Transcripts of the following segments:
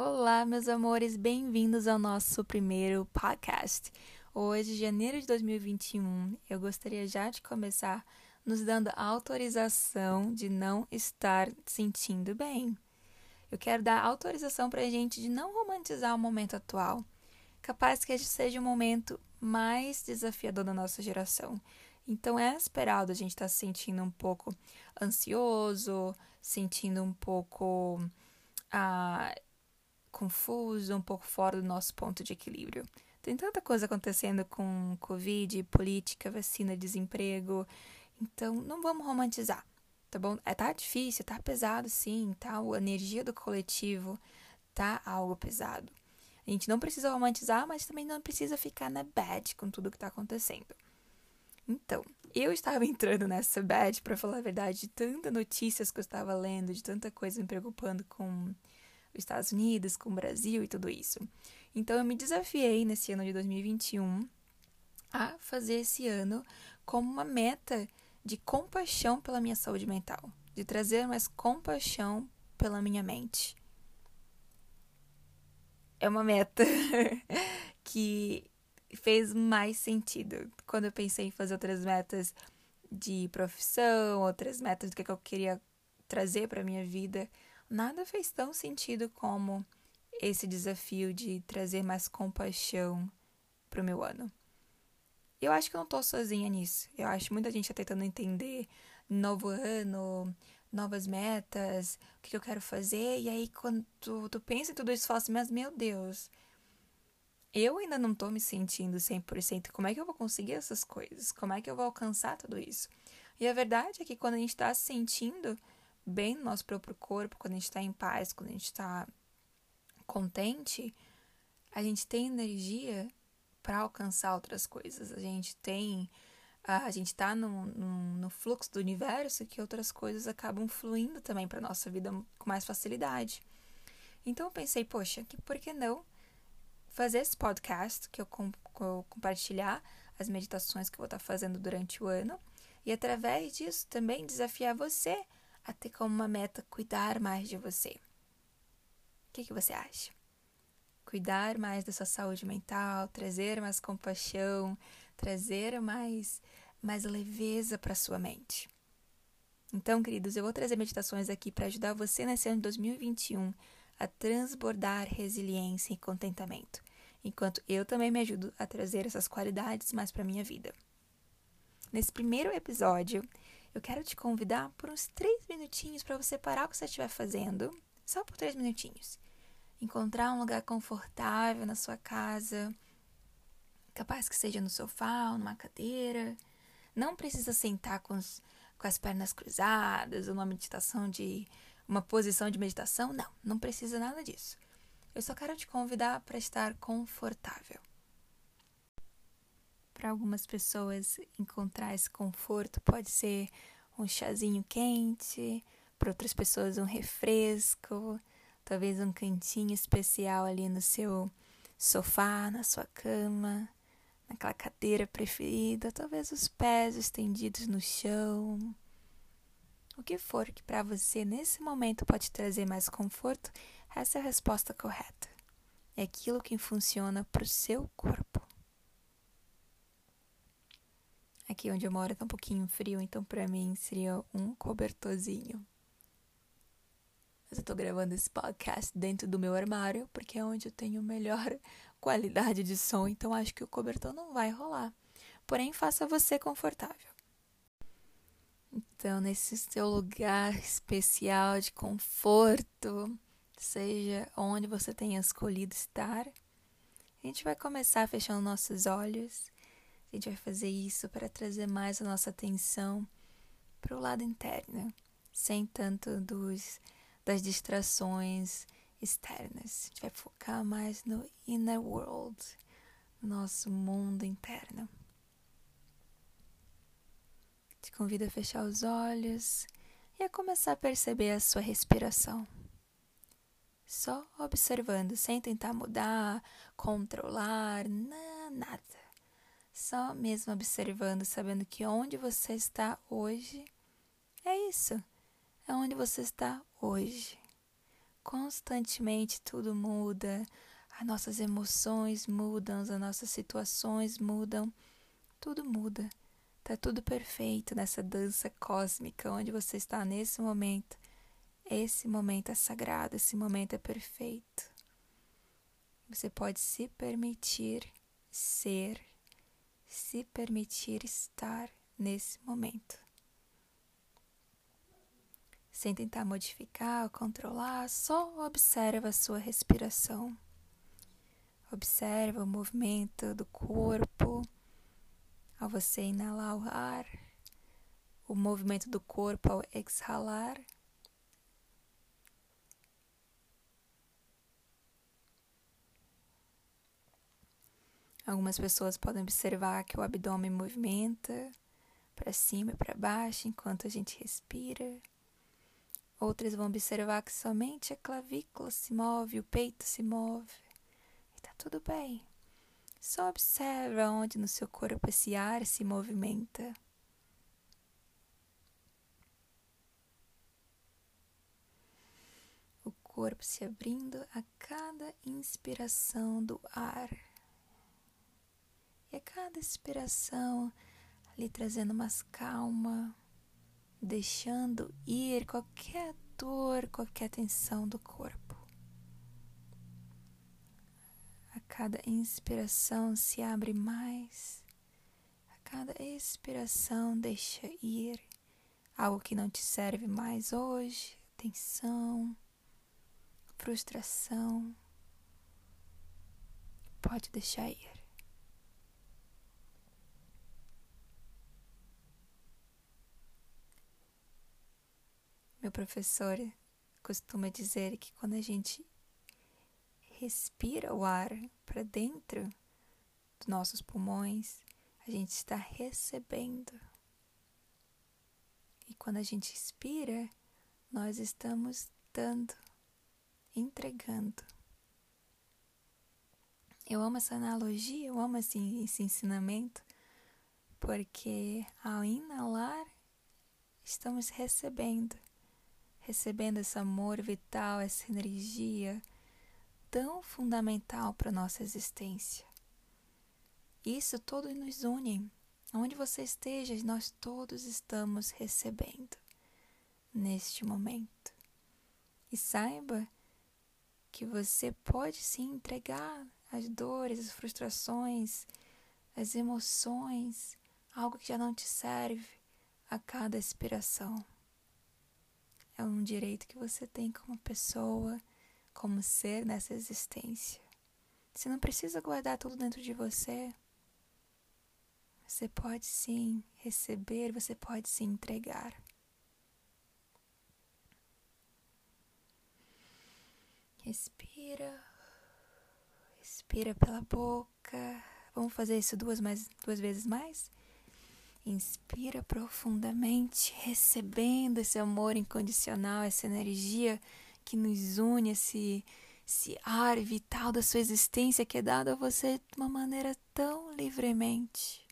Olá, meus amores, bem-vindos ao nosso primeiro podcast. Hoje, janeiro de 2021, eu gostaria já de começar nos dando autorização de não estar sentindo bem. Eu quero dar autorização para a gente de não romantizar o momento atual. Capaz que este seja o momento mais desafiador da nossa geração. Então é esperado a gente estar tá se sentindo um pouco ansioso, sentindo um pouco ah, confuso, um pouco fora do nosso ponto de equilíbrio. Tem tanta coisa acontecendo com Covid, política, vacina, desemprego. Então, não vamos romantizar, tá bom? É, tá difícil, tá pesado sim, tá? A energia do coletivo tá algo pesado. A gente não precisa romantizar, mas também não precisa ficar na bad com tudo que tá acontecendo. Então, eu estava entrando nessa bad, para falar a verdade, de tantas notícias que eu estava lendo, de tanta coisa me preocupando com Estados Unidos, com o Brasil e tudo isso. Então eu me desafiei nesse ano de 2021 a fazer esse ano como uma meta de compaixão pela minha saúde mental, de trazer mais compaixão pela minha mente. É uma meta que fez mais sentido quando eu pensei em fazer outras metas de profissão, outras metas do que eu queria trazer para minha vida nada fez tão sentido como esse desafio de trazer mais compaixão pro meu ano. Eu acho que eu não tô sozinha nisso. Eu acho que muita gente tá tentando entender novo ano, novas metas, o que, eu quero fazer. E aí, quando tu, tu pensa em tudo isso, fala assim, mas meu Deus, eu ainda não tô me sentindo 100%. Como é que eu vou conseguir essas coisas? Como é que eu vou alcançar tudo isso? E a verdade é que quando a gente tá se sentindo bem no nosso próprio corpo, quando a gente está em paz, quando a gente está contente, a gente tem energia para alcançar outras coisas. A gente tem. A gente está no, no, no, fluxo do universo que outras coisas acabam fluindo também para nossa vida com mais facilidade. Então eu pensei, poxa, que por que não fazer esse podcast que eu, com, eu compartilhar as meditações que eu vou estar tá fazendo durante o ano e através disso também desafiar você a ter como uma meta cuidar mais de você. O que, que você acha? Cuidar mais da sua saúde mental, trazer mais compaixão, trazer mais, mais leveza para sua mente. Então, queridos, eu vou trazer meditações aqui para ajudar você nesse ano de 2021 a transbordar resiliência e contentamento, enquanto eu também me ajudo a trazer essas qualidades mais para minha vida. Nesse primeiro episódio, eu quero te convidar por uns três minutinhos para você parar o que você estiver fazendo, só por três minutinhos. Encontrar um lugar confortável na sua casa, capaz que seja no sofá numa cadeira. Não precisa sentar com, os, com as pernas cruzadas uma meditação de uma posição de meditação. Não, não precisa nada disso. Eu só quero te convidar para estar confortável. Para algumas pessoas, encontrar esse conforto pode ser um chazinho quente, para outras pessoas, um refresco, talvez um cantinho especial ali no seu sofá, na sua cama, naquela cadeira preferida, talvez os pés estendidos no chão. O que for que para você nesse momento pode trazer mais conforto, essa é a resposta correta. É aquilo que funciona para o seu corpo. Aqui onde eu moro tá um pouquinho frio, então para mim seria um cobertorzinho. Mas eu tô gravando esse podcast dentro do meu armário, porque é onde eu tenho melhor qualidade de som, então acho que o cobertor não vai rolar. Porém, faça você confortável. Então, nesse seu lugar especial de conforto, seja onde você tenha escolhido estar, a gente vai começar fechando nossos olhos a gente vai fazer isso para trazer mais a nossa atenção para o lado interno, sem tanto dos, das distrações externas. A gente vai focar mais no inner world, no nosso mundo interno. Te convido a fechar os olhos e a começar a perceber a sua respiração. Só observando, sem tentar mudar, controlar, nada só mesmo observando, sabendo que onde você está hoje é isso. É onde você está hoje. constantemente tudo muda, as nossas emoções mudam, as nossas situações mudam, tudo muda. Tá tudo perfeito nessa dança cósmica onde você está nesse momento. Esse momento é sagrado, esse momento é perfeito. Você pode se permitir ser, se permitir estar nesse momento. Sem tentar modificar ou controlar, só observa a sua respiração. Observa o movimento do corpo ao você inalar o ar, o movimento do corpo ao exhalar. Algumas pessoas podem observar que o abdômen movimenta para cima e para baixo enquanto a gente respira. Outras vão observar que somente a clavícula se move, o peito se move. E tá tudo bem. Só observa onde no seu corpo esse ar se movimenta. O corpo se abrindo a cada inspiração do ar. E a cada expiração ali trazendo mais calma, deixando ir qualquer dor, qualquer tensão do corpo. A cada inspiração se abre mais, a cada expiração deixa ir algo que não te serve mais hoje, tensão, frustração. Pode deixar ir. Meu professor costuma dizer que quando a gente respira o ar para dentro dos nossos pulmões, a gente está recebendo. E quando a gente expira, nós estamos dando, entregando. Eu amo essa analogia, eu amo esse, esse ensinamento, porque ao inalar, estamos recebendo recebendo esse amor vital, essa energia tão fundamental para a nossa existência. Isso todo nos une. Onde você esteja, nós todos estamos recebendo neste momento. E saiba que você pode se entregar às dores, às frustrações, às emoções, algo que já não te serve a cada expiração. É um direito que você tem como pessoa, como ser nessa existência. Você não precisa guardar tudo dentro de você. Você pode sim receber, você pode sim entregar. Respira. Respira pela boca. Vamos fazer isso duas, mais, duas vezes mais? Inspira profundamente, recebendo esse amor incondicional, essa energia que nos une, esse, esse ar vital da sua existência que é dado a você de uma maneira tão livremente.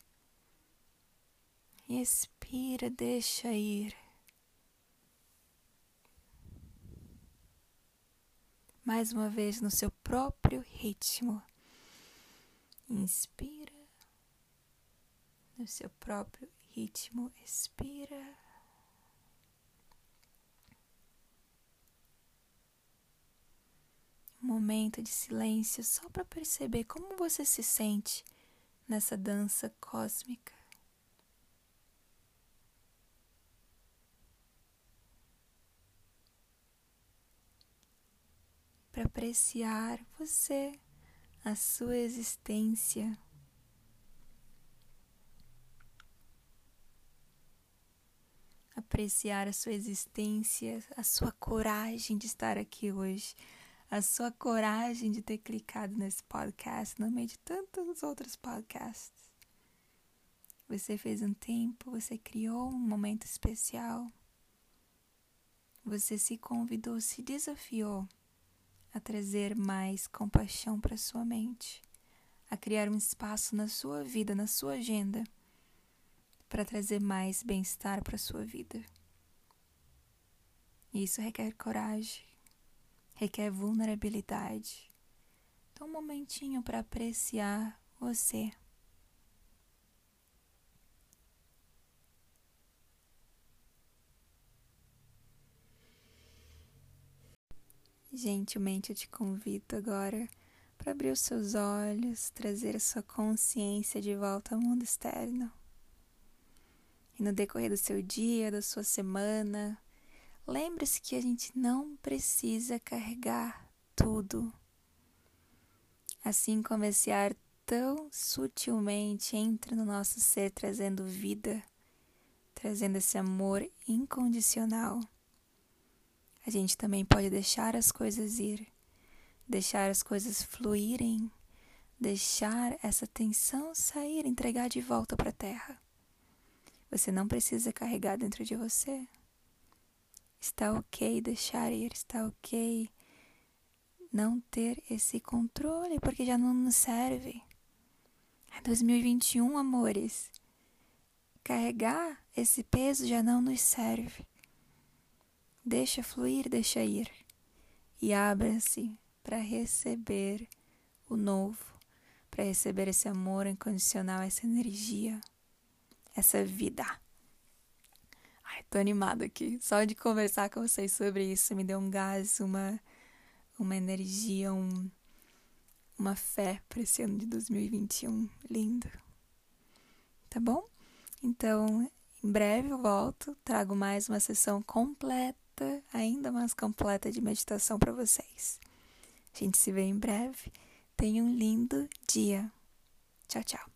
Expira, deixa ir. Mais uma vez no seu próprio ritmo. Inspira no seu próprio ritmo, expira. Um momento de silêncio só para perceber como você se sente nessa dança cósmica. Para apreciar você, a sua existência. Apreciar a sua existência, a sua coragem de estar aqui hoje, a sua coragem de ter clicado nesse podcast no meio de tantos outros podcasts. Você fez um tempo, você criou um momento especial. Você se convidou, se desafiou a trazer mais compaixão para sua mente, a criar um espaço na sua vida, na sua agenda para trazer mais bem-estar para sua vida. Isso requer coragem, requer vulnerabilidade. Então, um momentinho para apreciar você. Gentilmente eu te convido agora para abrir os seus olhos, trazer a sua consciência de volta ao mundo externo. E no decorrer do seu dia, da sua semana, lembre-se que a gente não precisa carregar tudo. Assim como esse ar tão sutilmente entra no nosso ser, trazendo vida, trazendo esse amor incondicional, a gente também pode deixar as coisas ir, deixar as coisas fluírem, deixar essa tensão sair, entregar de volta para a terra. Você não precisa carregar dentro de você. Está ok deixar ir, está ok não ter esse controle, porque já não nos serve. É 2021, amores. Carregar esse peso já não nos serve. Deixa fluir, deixa ir. E abra-se para receber o novo, para receber esse amor incondicional, essa energia essa vida. Ai, tô animada aqui. Só de conversar com vocês sobre isso me deu um gás, uma, uma energia, um, uma fé para esse ano de 2021. Lindo. Tá bom? Então, em breve eu volto, trago mais uma sessão completa, ainda mais completa de meditação para vocês. A gente se vê em breve. Tenha um lindo dia. Tchau, tchau.